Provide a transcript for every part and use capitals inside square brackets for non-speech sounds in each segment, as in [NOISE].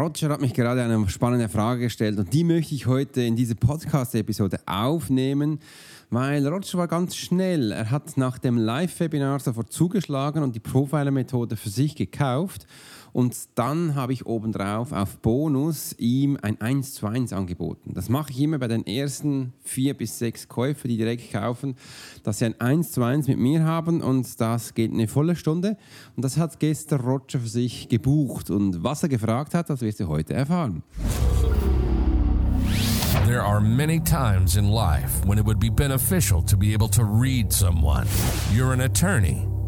Roger hat mich gerade eine spannende Frage gestellt und die möchte ich heute in diese Podcast-Episode aufnehmen, weil Roger war ganz schnell. Er hat nach dem Live-Webinar sofort zugeschlagen und die Profiler-Methode für sich gekauft und dann habe ich obendrauf auf Bonus ihm ein 1 zu 1 angeboten. Das mache ich immer bei den ersten vier bis sechs Käufer, die direkt kaufen, dass sie ein 1 zu 1 mit mir haben und das geht eine volle Stunde. Und das hat gestern Roger für sich gebucht. Und was er gefragt hat, das wirst du heute erfahren. There are many times in life when it would be beneficial to be able to read someone. You're an attorney.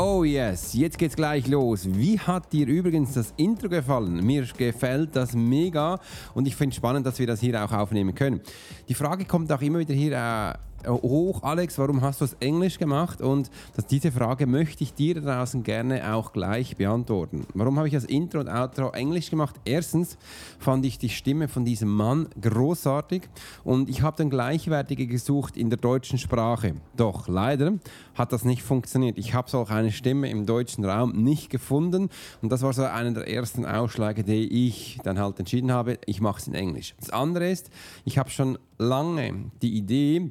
Oh yes, jetzt geht's gleich los. Wie hat dir übrigens das Intro gefallen? Mir gefällt das mega und ich finde spannend, dass wir das hier auch aufnehmen können. Die Frage kommt auch immer wieder hier äh, hoch, Alex, warum hast du es Englisch gemacht? Und das, diese Frage möchte ich dir draußen gerne auch gleich beantworten. Warum habe ich das Intro und Outro Englisch gemacht? Erstens fand ich die Stimme von diesem Mann großartig und ich habe dann gleichwertige gesucht in der deutschen Sprache. Doch leider hat das nicht funktioniert. Ich habe so auch eine Stimme im deutschen Raum nicht gefunden und das war so einer der ersten Ausschläge, die ich dann halt entschieden habe, ich mache es in Englisch. Das andere ist, ich habe schon lange die Idee,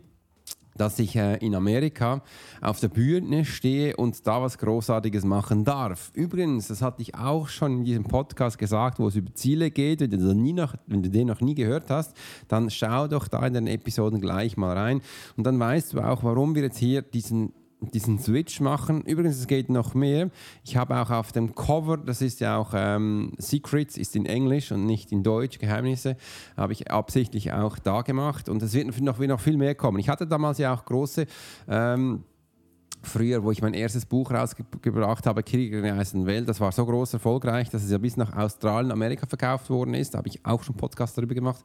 dass ich äh, in Amerika auf der Bühne stehe und da was Großartiges machen darf. Übrigens, das hatte ich auch schon in diesem Podcast gesagt, wo es über Ziele geht. Wenn du, noch, wenn du den noch nie gehört hast, dann schau doch da in den Episoden gleich mal rein und dann weißt du auch, warum wir jetzt hier diesen diesen Switch machen. Übrigens, es geht noch mehr. Ich habe auch auf dem Cover, das ist ja auch ähm, Secrets, ist in Englisch und nicht in Deutsch, Geheimnisse, habe ich absichtlich auch da gemacht. Und es wird noch, wird noch viel mehr kommen. Ich hatte damals ja auch große... Ähm, früher, wo ich mein erstes Buch rausgebracht habe, Krieger in der Heißen Welt, das war so groß erfolgreich, dass es ja bis nach Australien, Amerika verkauft worden ist. Da habe ich auch schon Podcast darüber gemacht.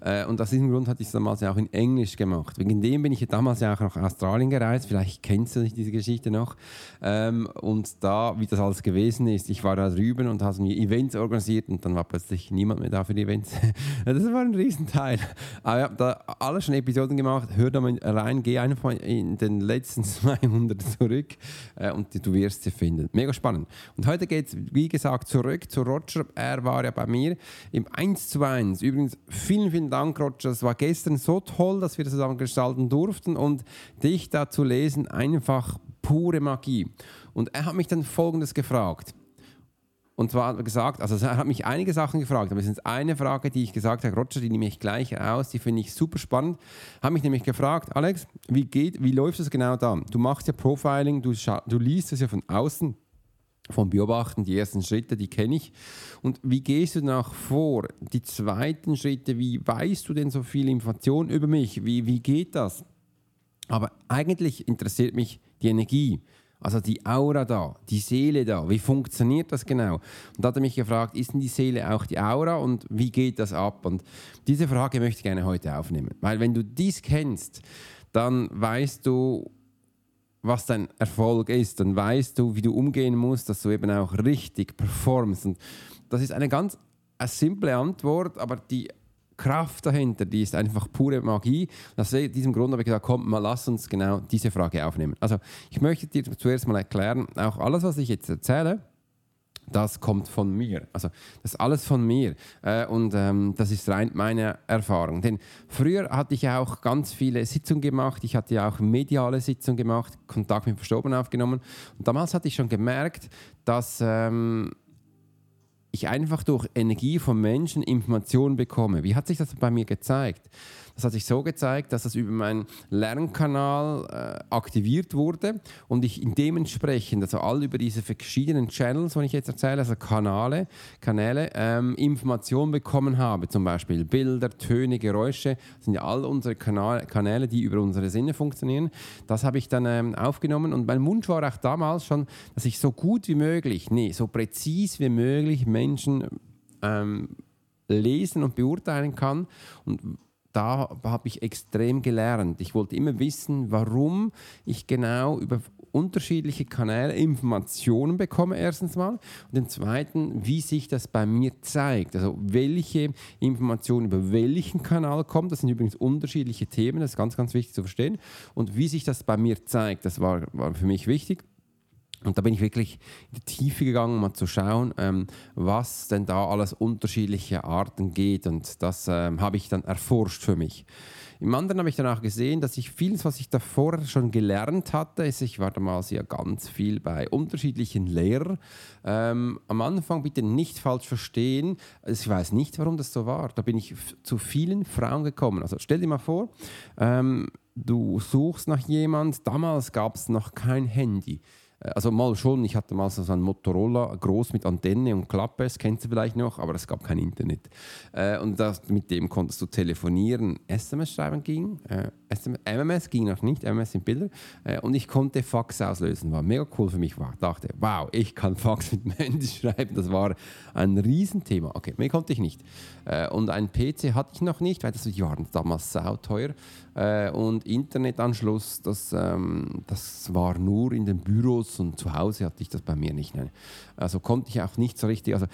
Äh, und aus diesem Grund hatte ich es damals ja auch in Englisch gemacht. Wegen dem bin ich ja damals ja auch nach Australien gereist. Vielleicht kennst du nicht diese Geschichte noch. Ähm, und da, wie das alles gewesen ist, ich war da drüben und habe mir Events organisiert und dann war plötzlich niemand mehr da für die Events. [LAUGHS] das war ein Riesenteil. Aber ich habe da alle schon Episoden gemacht. Hör da mal rein, geh einfach in den letzten [LAUGHS] 200 wieder zurück äh, und du wirst sie finden. Mega spannend. Und heute geht es, wie gesagt, zurück zu Roger. Er war ja bei mir im 1 zu 1. Übrigens, vielen, vielen Dank, Roger. Es war gestern so toll, dass wir das zusammen gestalten durften und dich da zu lesen, einfach pure Magie. Und er hat mich dann Folgendes gefragt. Und zwar gesagt, also er hat mich einige Sachen gefragt, aber es ist eine Frage, die ich gesagt habe, Roger, die nehme ich gleich aus, die finde ich super spannend. Hat mich nämlich gefragt, Alex, wie geht, wie läuft das genau da? Du machst ja Profiling, du, du liest es ja von außen, vom Beobachten, die ersten Schritte, die kenne ich. Und wie gehst du danach vor? Die zweiten Schritte, wie weißt du denn so viel Information über mich? Wie, wie geht das? Aber eigentlich interessiert mich die Energie. Also die Aura da, die Seele da, wie funktioniert das genau? Und da hat er mich gefragt, ist denn die Seele auch die Aura und wie geht das ab? Und diese Frage möchte ich gerne heute aufnehmen. Weil wenn du dies kennst, dann weißt du, was dein Erfolg ist, dann weißt du, wie du umgehen musst, dass du eben auch richtig performst. Und das ist eine ganz eine simple Antwort, aber die Kraft dahinter, die ist einfach pure Magie. Aus diesem Grund habe ich gesagt, komm, mal lass uns genau diese Frage aufnehmen. Also ich möchte dir zuerst mal erklären, auch alles, was ich jetzt erzähle, das kommt von mir. Also das ist alles von mir. Äh, und ähm, das ist rein meine Erfahrung. Denn früher hatte ich auch ganz viele Sitzungen gemacht. Ich hatte ja auch mediale Sitzungen gemacht, Kontakt mit Verstorbenen aufgenommen. Und damals hatte ich schon gemerkt, dass... Ähm, ich einfach durch Energie von Menschen Informationen bekomme. Wie hat sich das bei mir gezeigt? Das hat sich so gezeigt, dass das über meinen Lernkanal äh, aktiviert wurde und ich dementsprechend, also all über diese verschiedenen Channels, die ich jetzt erzähle, also Kanäle, Kanäle ähm, Informationen bekommen habe, zum Beispiel Bilder, Töne, Geräusche, das sind ja all unsere Kanal Kanäle, die über unsere Sinne funktionieren. Das habe ich dann ähm, aufgenommen und mein Wunsch war auch damals schon, dass ich so gut wie möglich, nee, so präzise wie möglich Menschen ähm, lesen und beurteilen kann. Und da habe ich extrem gelernt. Ich wollte immer wissen, warum ich genau über unterschiedliche Kanäle Informationen bekomme, erstens mal. Und den zweiten, wie sich das bei mir zeigt. Also welche Informationen über welchen Kanal kommt. Das sind übrigens unterschiedliche Themen, das ist ganz, ganz wichtig zu verstehen. Und wie sich das bei mir zeigt, das war, war für mich wichtig. Und da bin ich wirklich in die Tiefe gegangen, um mal zu schauen, ähm, was denn da alles unterschiedliche Arten geht. Und das ähm, habe ich dann erforscht für mich. Im anderen habe ich dann auch gesehen, dass ich vieles, was ich davor schon gelernt hatte, ist, ich war damals ja ganz viel bei unterschiedlichen Lehrern. Ähm, am Anfang bitte nicht falsch verstehen. Also ich weiß nicht, warum das so war. Da bin ich zu vielen Frauen gekommen. Also stell dir mal vor, ähm, du suchst nach jemand. Damals gab es noch kein Handy. Äh, also mal schon, ich hatte mal so ein Motorola groß mit Antenne und Klappe, das kennst du vielleicht noch, aber es gab kein Internet. Äh, und das, mit dem konntest du telefonieren, SMS schreiben ging, äh, SMS, MMS ging noch nicht, MMS sind Bilder. und ich konnte Fax auslösen, war mega cool für mich. War, dachte, wow, ich kann Fax mit Handy schreiben, das war ein Riesenthema. Okay, mehr konnte ich nicht. und einen PC hatte ich noch nicht, weil das, waren damals sauteuer. Äh, und Internetanschluss, das, ähm, das war nur in den Büros und zu Hause hatte ich das bei mir nicht. Nein. Also konnte ich auch nicht so richtig. Also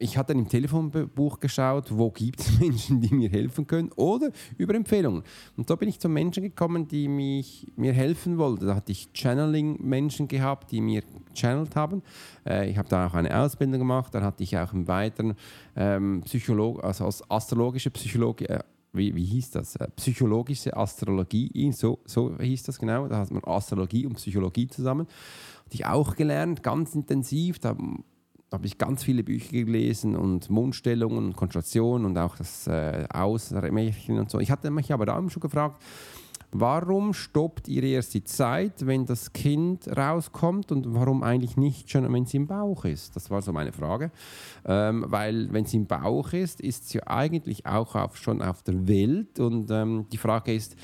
ich hatte im Telefonbuch geschaut, wo gibt es [LAUGHS] Menschen, die mir helfen können oder über Empfehlungen. Und da bin ich zu Menschen gekommen, die mich, mir helfen wollten. Da hatte ich Channeling-Menschen gehabt, die mir channelt haben. Äh, ich habe da auch eine Ausbildung gemacht. Dann hatte ich auch im weiteren ähm, Psycholog, also als astrologische Psychologie, äh, wie, wie hieß das? Äh, psychologische Astrologie, so, so hieß das genau. Da hat man Astrologie und Psychologie zusammen. Hatte ich auch gelernt, ganz intensiv. Da, habe ich ganz viele Bücher gelesen und Mundstellungen und Konstellationen und auch das äh, Ausmärchen und so. Ich hatte mich aber da schon gefragt, Warum stoppt ihr erst die Zeit, wenn das Kind rauskommt und warum eigentlich nicht schon, wenn es im Bauch ist? Das war so meine Frage. Ähm, weil wenn es im Bauch ist, ist ja eigentlich auch auf, schon auf der Welt und ähm, die Frage ist,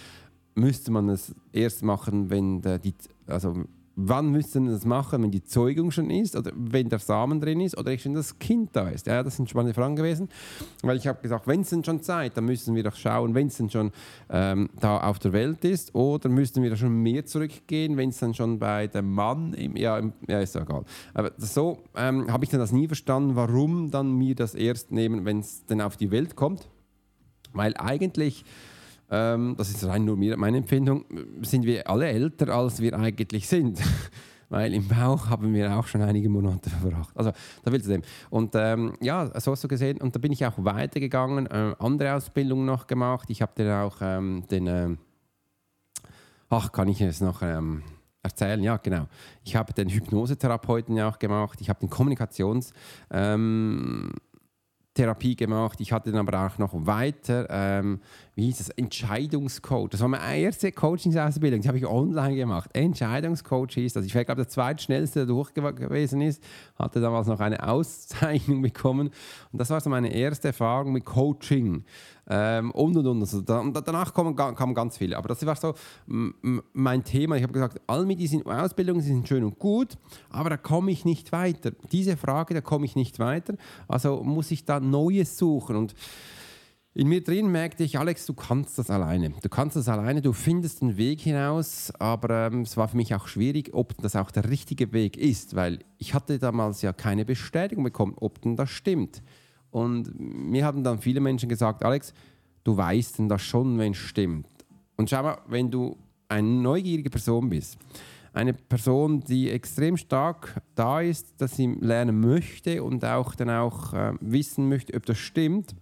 müsste man es erst machen, wenn der, die, also wann müssen wir das machen, wenn die Zeugung schon ist oder wenn der Samen drin ist oder schon das Kind da ist? Ja, das sind spannende Fragen gewesen, weil ich habe gesagt, wenn es denn schon Zeit, dann müssen wir doch schauen, wenn es denn schon ähm, da auf der Welt ist oder müssten wir da schon mehr zurückgehen, wenn es dann schon bei dem Mann, im, ja, im, ja, ist ja egal. Aber so ähm, habe ich dann das nie verstanden, warum dann mir das erst nehmen, wenn es denn auf die Welt kommt, weil eigentlich ähm, das ist rein nur meine Empfindung, sind wir alle älter, als wir eigentlich sind. [LAUGHS] Weil im Bauch haben wir auch schon einige Monate verbracht. Also, da willst du dem. Und ähm, ja, so hast du gesehen. Und da bin ich auch weitergegangen, äh, andere Ausbildungen noch gemacht. Ich habe dann auch ähm, den, äh, ach, kann ich es noch ähm, erzählen? Ja, genau. Ich habe den Hypnosetherapeuten ja auch gemacht. Ich habe den Kommunikations- ähm, Therapie gemacht. Ich hatte dann aber auch noch weiter, ähm, wie hieß das, Entscheidungscoach. Das war meine erste Coachingsausbildung, die habe ich online gemacht. Entscheidungscoach hieß das. Ich glaube, der zweitschnellste, der durch gewesen ist, hatte damals noch eine Auszeichnung [LAUGHS] bekommen. Und das war so meine erste Erfahrung mit Coaching. Ähm, und und und. Also da, danach kamen, kamen ganz viele. Aber das war so mein Thema. Ich habe gesagt, all mit diesen Ausbildungen sind schön und gut, aber da komme ich nicht weiter. Diese Frage, da komme ich nicht weiter. Also muss ich da Neues suchen. Und in mir drin merkte ich, Alex, du kannst das alleine. Du kannst das alleine, du findest einen Weg hinaus, aber ähm, es war für mich auch schwierig, ob das auch der richtige Weg ist, weil ich hatte damals ja keine Bestätigung bekommen, ob denn das stimmt. Und mir haben dann viele Menschen gesagt, Alex, du weißt denn das schon, wenn es stimmt. Und schau mal, wenn du eine neugierige Person bist, eine Person, die extrem stark da ist, dass sie lernen möchte und auch dann auch äh, wissen möchte, ob das stimmt,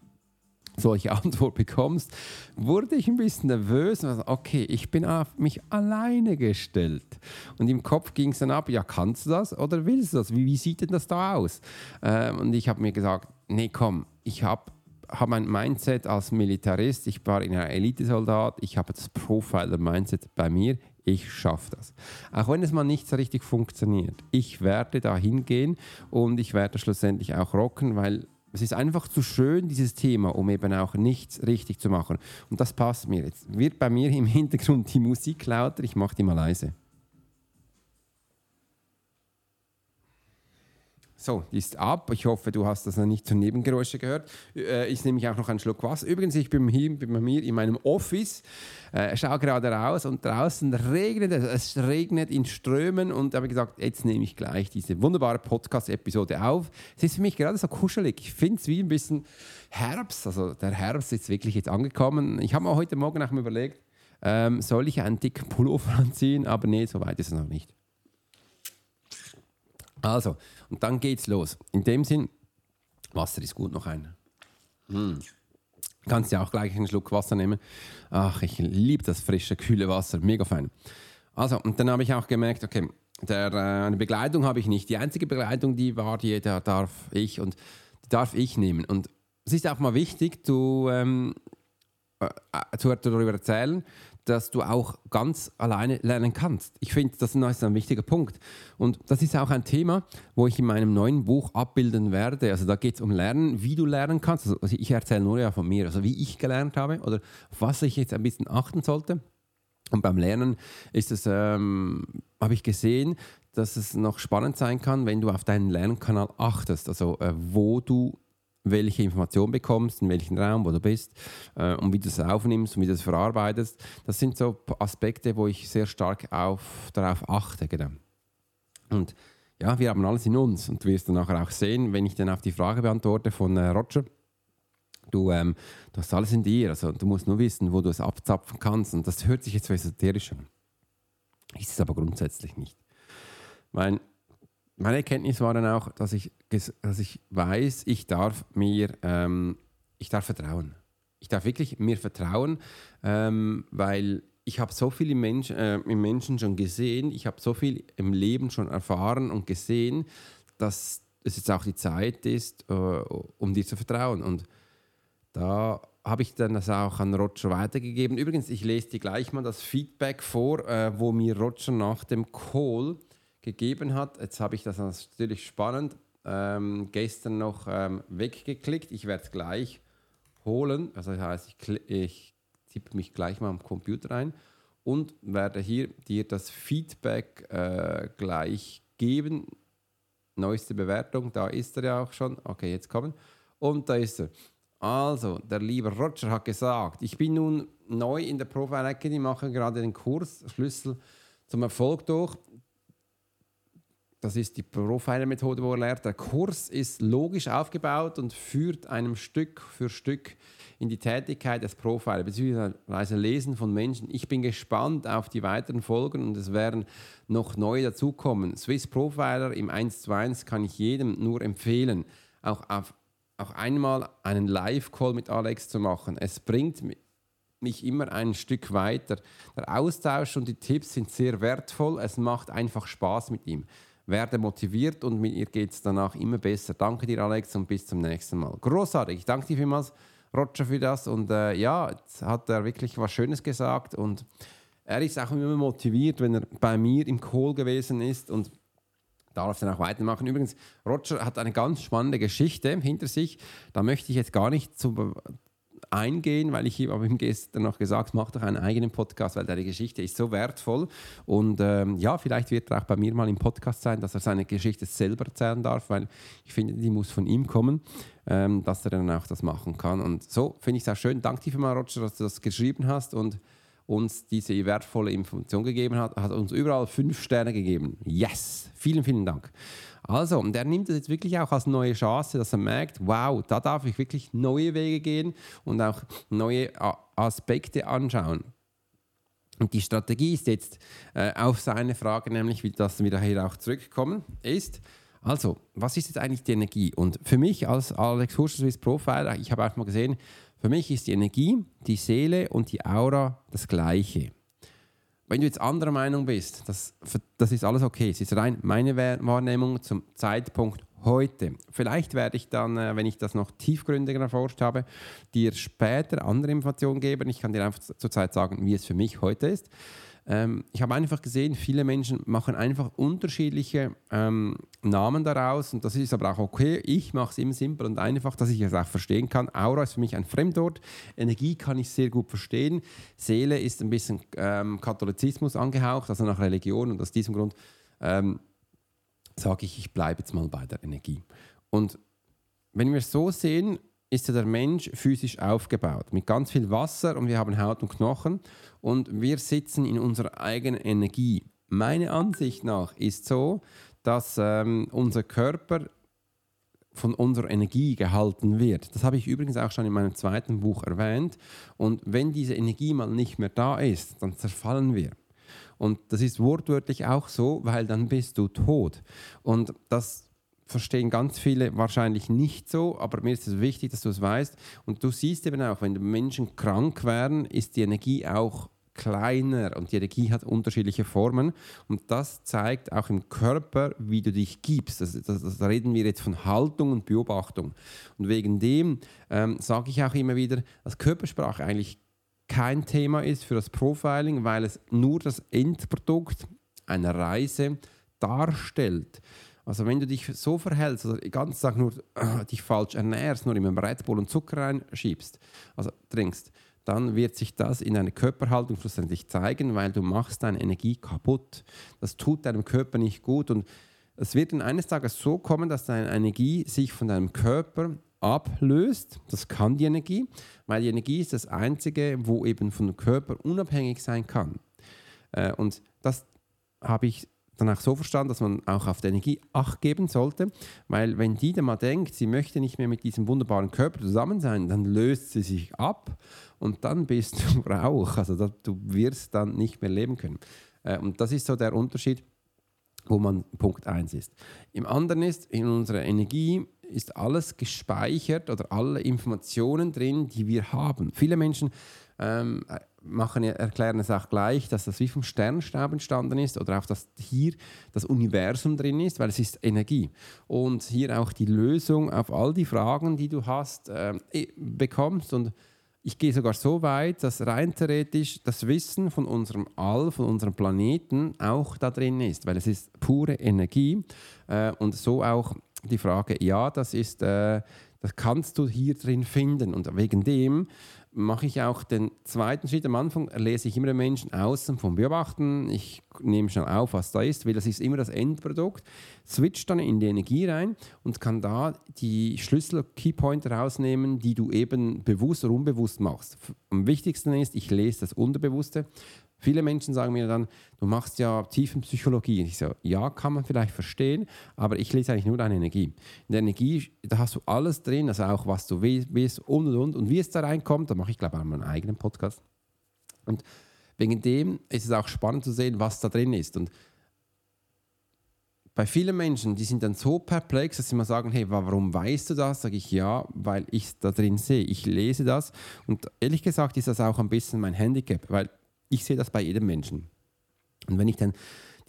solche [LAUGHS] Antwort bekommst, wurde ich ein bisschen nervös und also, okay, ich bin auf mich alleine gestellt. Und im Kopf ging es dann ab, ja, kannst du das oder willst du das? Wie, wie sieht denn das da aus? Ähm, und ich habe mir gesagt, nee, komm, ich habe habe ein Mindset als Militarist, ich war in einer Elitesoldat, ich habe das Profiler-Mindset bei mir, ich schaffe das. Auch wenn es mal nicht so richtig funktioniert, ich werde da hingehen und ich werde schlussendlich auch rocken, weil es ist einfach zu schön, dieses Thema, um eben auch nichts richtig zu machen. Und das passt mir. Jetzt wird bei mir im Hintergrund die Musik lauter, ich mache die mal leise. So, die ist ab. Ich hoffe, du hast das noch nicht zu Nebengeräusche gehört. Äh, ich nehme auch noch einen Schluck Wasser. Übrigens, ich bin hier bei mir in meinem Office, äh, schaue gerade raus und draußen regnet es. Es regnet in Strömen und habe gesagt, jetzt nehme ich gleich diese wunderbare Podcast-Episode auf. Es ist für mich gerade so kuschelig. Ich finde es wie ein bisschen Herbst. Also der Herbst ist wirklich jetzt angekommen. Ich habe mir heute Morgen auch mal überlegt, ähm, soll ich einen dicken Pullover [LAUGHS] anziehen? Aber nee, so weit ist es noch nicht. Also, und dann geht's los. In dem Sinn, Wasser ist gut noch ein. Hm. Kannst ja auch gleich einen Schluck Wasser nehmen. Ach, ich liebe das frische, kühle Wasser. Mega fein. Also, und dann habe ich auch gemerkt, okay, der, äh, eine Begleitung habe ich nicht. Die einzige Begleitung, die war die, da darf ich und die darf ich nehmen. Und es ist auch mal wichtig, zu, ähm, äh, zu, darüber erzählen, dass du auch ganz alleine lernen kannst. Ich finde, das ist ein wichtiger Punkt. Und das ist auch ein Thema, wo ich in meinem neuen Buch abbilden werde. Also da geht es um Lernen, wie du lernen kannst. Also ich erzähle nur ja von mir, also wie ich gelernt habe oder auf was ich jetzt ein bisschen achten sollte. Und beim Lernen ist es, ähm, habe ich gesehen, dass es noch spannend sein kann, wenn du auf deinen Lernkanal achtest, also äh, wo du welche Information bekommst, in welchem Raum, wo du bist äh, und wie du es aufnimmst und wie du es verarbeitest. Das sind so Aspekte, wo ich sehr stark auf, darauf achte. Genau. Und ja, wir haben alles in uns und du wirst dann nachher auch sehen, wenn ich dann auf die Frage beantworte von äh, Roger, du, ähm, du hast alles in dir, also du musst nur wissen, wo du es abzapfen kannst und das hört sich jetzt so esoterisch an. Ist es aber grundsätzlich nicht. Weil meine Erkenntnis war dann auch, dass ich, dass ich weiß, ich darf mir, ähm, ich darf vertrauen. Ich darf wirklich mir vertrauen, ähm, weil ich habe so viel im, Mensch, äh, im Menschen schon gesehen, ich habe so viel im Leben schon erfahren und gesehen, dass es jetzt auch die Zeit ist, äh, um dir zu vertrauen. Und da habe ich dann das auch an Roger weitergegeben. Übrigens, ich lese dir gleich mal das Feedback vor, äh, wo mir Roger nach dem Call gegeben hat. Jetzt habe ich das natürlich spannend ähm, gestern noch ähm, weggeklickt. Ich werde es gleich holen. Also das heißt, ich, ich tippe mich gleich mal am Computer ein und werde hier dir das Feedback äh, gleich geben. Neueste Bewertung, da ist er ja auch schon. Okay, jetzt kommen. Und da ist er. Also, der liebe Roger hat gesagt, ich bin nun neu in der Profile Academy, mache gerade den Kurs Schlüssel zum Erfolg durch. Das ist die Profiler-Methode, wo er lernt. Der Kurs ist logisch aufgebaut und führt einem Stück für Stück in die Tätigkeit des Profiler bzw. Lesen von Menschen. Ich bin gespannt auf die weiteren Folgen und es werden noch neue dazukommen. Swiss Profiler im 1 zu 1 kann ich jedem nur empfehlen, auch, auf, auch einmal einen Live-Call mit Alex zu machen. Es bringt mich immer ein Stück weiter. Der Austausch und die Tipps sind sehr wertvoll. Es macht einfach Spaß mit ihm werde motiviert und mit ihr geht es danach immer besser. Danke dir, Alex, und bis zum nächsten Mal. Großartig. Ich danke dir vielmals, Roger, für das. Und äh, ja, jetzt hat er wirklich was Schönes gesagt und er ist auch immer motiviert, wenn er bei mir im Call gewesen ist und darf dann auch weitermachen. Übrigens, Roger hat eine ganz spannende Geschichte hinter sich. Da möchte ich jetzt gar nicht zu, eingehen, weil ich habe ihm gestern noch gesagt, mach doch einen eigenen Podcast, weil deine Geschichte ist so wertvoll. Und ähm, ja, vielleicht wird er auch bei mir mal im Podcast sein, dass er seine Geschichte selber erzählen darf, weil ich finde, die muss von ihm kommen, ähm, dass er dann auch das machen kann. Und so finde ich es auch schön. Danke dir mal, Roger, dass du das geschrieben hast und uns diese wertvolle Information gegeben hat, hat uns überall fünf Sterne gegeben. Yes! Vielen, vielen Dank. Also, und er nimmt es jetzt wirklich auch als neue Chance, dass er merkt, wow, da darf ich wirklich neue Wege gehen und auch neue Aspekte anschauen. Und die Strategie ist jetzt äh, auf seine Frage, nämlich, wie das wir hier auch zurückkommen, ist, also, was ist jetzt eigentlich die Energie? Und für mich als Alex Huscher Swiss Profiler, ich habe auch mal gesehen, für mich ist die Energie, die Seele und die Aura das Gleiche. Wenn du jetzt anderer Meinung bist, das, das ist alles okay. Es ist rein meine Wahrnehmung zum Zeitpunkt heute. Vielleicht werde ich dann, äh, wenn ich das noch tiefgründiger erforscht habe, dir später andere Informationen geben. Ich kann dir einfach zurzeit sagen, wie es für mich heute ist. Ähm, ich habe einfach gesehen, viele Menschen machen einfach unterschiedliche ähm, Namen daraus und das ist aber auch okay. Ich mache es immer simpel und einfach, dass ich es auch verstehen kann. Aura ist für mich ein Fremdwort. Energie kann ich sehr gut verstehen. Seele ist ein bisschen ähm, Katholizismus angehaucht, also nach Religion und aus diesem Grund ähm, sage ich, ich bleibe jetzt mal bei der Energie. Und wenn wir es so sehen, ist ja der Mensch physisch aufgebaut mit ganz viel Wasser und wir haben Haut und Knochen und wir sitzen in unserer eigenen Energie. Meine Ansicht nach ist so, dass ähm, unser Körper von unserer Energie gehalten wird. Das habe ich übrigens auch schon in meinem zweiten Buch erwähnt. Und wenn diese Energie mal nicht mehr da ist, dann zerfallen wir. Und das ist wortwörtlich auch so, weil dann bist du tot. Und das verstehen ganz viele wahrscheinlich nicht so, aber mir ist es wichtig, dass du es weißt. Und du siehst eben auch, wenn Menschen krank werden, ist die Energie auch kleiner und die Energie hat unterschiedliche Formen und das zeigt auch im Körper, wie du dich gibst. Das, das, das reden wir jetzt von Haltung und Beobachtung. Und wegen dem ähm, sage ich auch immer wieder, dass Körpersprache eigentlich kein Thema ist für das Profiling, weil es nur das Endprodukt einer Reise darstellt. Also wenn du dich so verhältst, also den ganzen Tag nur äh, dich falsch ernährst, nur immer Red Bull und Zucker reinschiebst, also trinkst, dann wird sich das in deiner Körperhaltung schlussendlich zeigen, weil du machst deine Energie kaputt. Das tut deinem Körper nicht gut und es wird dann eines Tages so kommen, dass deine Energie sich von deinem Körper ablöst. Das kann die Energie, weil die Energie ist das Einzige, wo eben vom Körper unabhängig sein kann. Äh, und das habe ich dann auch so verstanden, dass man auch auf die Energie Acht geben sollte, weil wenn die dann mal denkt, sie möchte nicht mehr mit diesem wunderbaren Körper zusammen sein, dann löst sie sich ab und dann bist [LAUGHS] du Rauch, also du wirst dann nicht mehr leben können. Äh, und das ist so der Unterschied, wo man Punkt 1 ist. Im anderen ist, in unserer Energie ist alles gespeichert oder alle Informationen drin, die wir haben. Viele Menschen ähm, machen, erklären es auch gleich, dass das wie vom Sternstaub entstanden ist oder auch, dass hier das Universum drin ist, weil es ist Energie. Und hier auch die Lösung auf all die Fragen, die du hast, äh, bekommst. Und ich gehe sogar so weit, dass rein theoretisch das Wissen von unserem All, von unserem Planeten auch da drin ist, weil es ist pure Energie äh, und so auch die Frage, ja, das ist, äh, das kannst du hier drin finden und wegen dem mache ich auch den zweiten Schritt. Am Anfang lese ich immer den Menschen außen vom Beobachten. Ich nehme schnell auf, was da ist, weil das ist immer das Endprodukt. Switch dann in die Energie rein und kann da die Schlüssel-Keypointer rausnehmen, die du eben bewusst oder unbewusst machst. Am wichtigsten ist, ich lese das Unterbewusste. Viele Menschen sagen mir dann, du machst ja Tiefenpsychologie. Und ich so, ja, kann man vielleicht verstehen, aber ich lese eigentlich nur deine Energie. In der Energie, da hast du alles drin, also auch was du willst und und und. Und wie es da reinkommt, da mache ich glaube ich auch meinen eigenen Podcast. Und wegen dem ist es auch spannend zu sehen, was da drin ist. Und bei vielen Menschen, die sind dann so perplex, dass sie mal sagen, hey, warum weißt du das? Sage ich, ja, weil ich es da drin sehe. Ich lese das und ehrlich gesagt ist das auch ein bisschen mein Handicap, weil ich sehe das bei jedem Menschen. Und wenn ich dann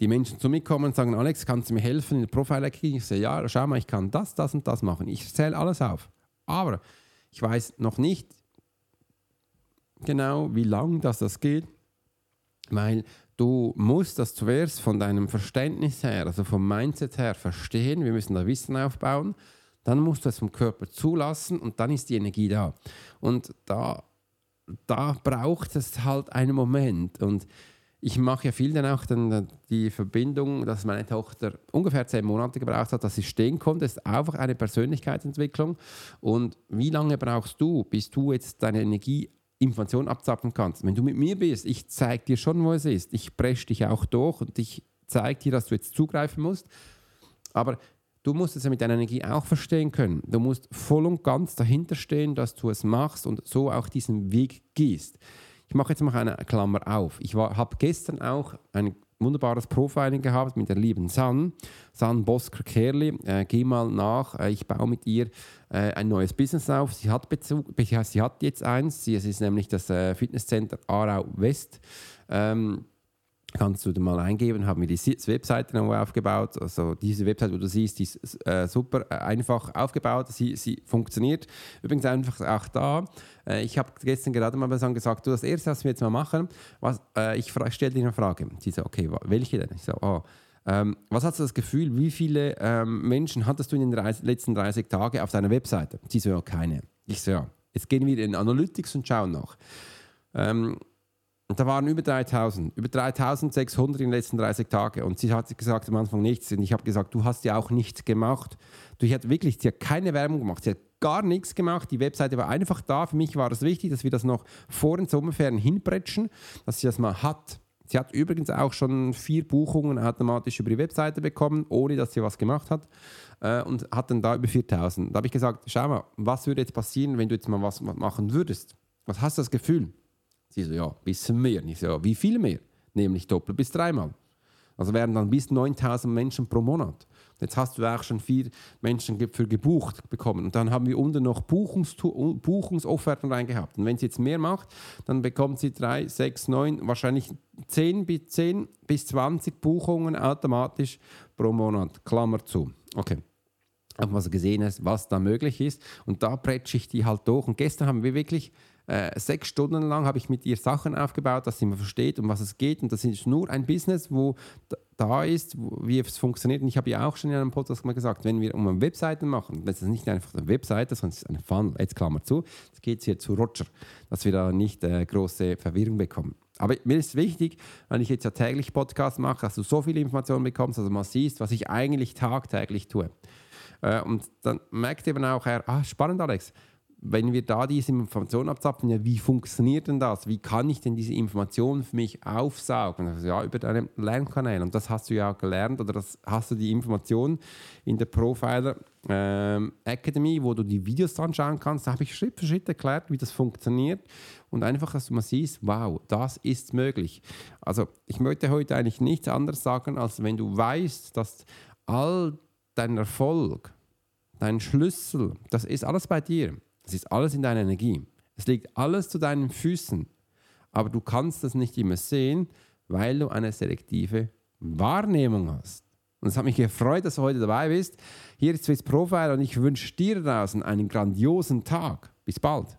die Menschen zu mir kommen und sagen, Alex, kannst du mir helfen in der Profilecke? Ich sage, ja, schau mal, ich kann das, das und das machen. Ich zähle alles auf. Aber ich weiß noch nicht genau, wie lange das, das geht, weil du musst das zuerst von deinem Verständnis her, also vom Mindset her verstehen. Wir müssen da Wissen aufbauen. Dann musst du es vom Körper zulassen und dann ist die Energie da. Und da da braucht es halt einen Moment. Und ich mache ja viel dann auch dann die Verbindung, dass meine Tochter ungefähr zehn Monate gebraucht hat, dass sie stehen konnte. Das ist einfach eine Persönlichkeitsentwicklung. Und wie lange brauchst du, bis du jetzt deine Energie Information abzapfen kannst. Wenn du mit mir bist, ich zeige dir schon, wo es ist. Ich presche dich auch durch und ich zeige dir, dass du jetzt zugreifen musst. Aber Du musst es ja mit deiner Energie auch verstehen können. Du musst voll und ganz dahinter stehen, dass du es machst und so auch diesen Weg gehst. Ich mache jetzt mal eine Klammer auf. Ich habe gestern auch ein wunderbares Profiling gehabt mit der lieben San, San Bosker Kerli. Äh, geh mal nach, äh, ich baue mit ihr äh, ein neues Business auf. Sie hat, Bezug, sie hat jetzt eins, sie, es ist nämlich das äh, Fitnesscenter Aarau West. Ähm, kannst du da mal eingeben, haben wir die Webseite neu aufgebaut. Also diese Webseite, wo du siehst, die ist äh, super äh, einfach aufgebaut, sie, sie funktioniert. Übrigens einfach auch da, äh, ich habe gestern gerade mal gesagt, du das erste, was wir jetzt mal machen, was, äh, ich stelle dir eine Frage. Sie so, okay, welche denn? Ich so, oh, ähm, was hast du das Gefühl, wie viele ähm, Menschen hattest du in den 30, letzten 30 Tagen auf deiner Webseite? Sie so, ja, keine. Ich so, ja. Jetzt gehen wir in Analytics und schauen noch. Ähm, und da waren über 3000, über 3600 in den letzten 30 Tagen. Und sie hat gesagt am Anfang nichts. Und ich habe gesagt, du hast ja auch nichts gemacht. Du, hat wirklich, sie hat keine Werbung gemacht. Sie hat gar nichts gemacht. Die Webseite war einfach da. Für mich war es wichtig, dass wir das noch vor den Sommerferien hinbretschen, dass sie das mal hat. Sie hat übrigens auch schon vier Buchungen automatisch über die Webseite bekommen, ohne dass sie was gemacht hat. Äh, und hat dann da über 4000. Da habe ich gesagt, schau mal, was würde jetzt passieren, wenn du jetzt mal was machen würdest? Was hast du das Gefühl? Sie so, ja, ein bisschen mehr. Ich so, ja, wie viel mehr? Nämlich doppelt bis dreimal. Also wären dann bis 9000 Menschen pro Monat. Jetzt hast du auch schon vier Menschen für gebucht bekommen. Und dann haben wir unten noch Buchungs Buchungsofferten reingehabt. Und wenn sie jetzt mehr macht, dann bekommt sie drei, sechs, neun, wahrscheinlich 10 bis, 10 bis 20 Buchungen automatisch pro Monat. Klammer zu. Okay. Auch was gesehen was da möglich ist. Und da pretsche ich die halt durch. Und gestern haben wir wirklich äh, sechs Stunden lang habe ich mit ihr Sachen aufgebaut, dass sie mal versteht, um was es geht. Und das ist nur ein Business, wo da ist, wie es funktioniert. Und ich habe ja auch schon in einem Podcast mal gesagt, wenn wir um eine Webseite machen, das ist nicht einfach eine Webseite, sondern es ist eine Funnel, jetzt Klammer zu, jetzt geht es hier zu Roger, dass wir da nicht äh, große Verwirrung bekommen. Aber mir ist wichtig, wenn ich jetzt ja täglich Podcast mache, dass du so viele Informationen bekommst, dass du mal siehst, was ich eigentlich tagtäglich tue. Äh, und dann merkt eben auch er, ah, spannend, Alex, wenn wir da diese Information abzapfen, ja, wie funktioniert denn das? Wie kann ich denn diese Information für mich aufsaugen? Also ja, über deine Lernkanäle. Und das hast du ja gelernt oder das hast du die Information in der Profiler ähm, Academy, wo du die Videos anschauen kannst. Da habe ich Schritt für Schritt erklärt, wie das funktioniert. Und einfach, dass du mal siehst, wow, das ist möglich. Also ich möchte heute eigentlich nichts anderes sagen, als wenn du weißt, dass all dein Erfolg, dein Schlüssel, das ist alles bei dir. Es ist alles in deiner Energie. Es liegt alles zu deinen Füßen. Aber du kannst das nicht immer sehen, weil du eine selektive Wahrnehmung hast. Und es hat mich gefreut, dass du heute dabei bist. Hier ist Swiss Profile und ich wünsche dir draußen einen grandiosen Tag. Bis bald.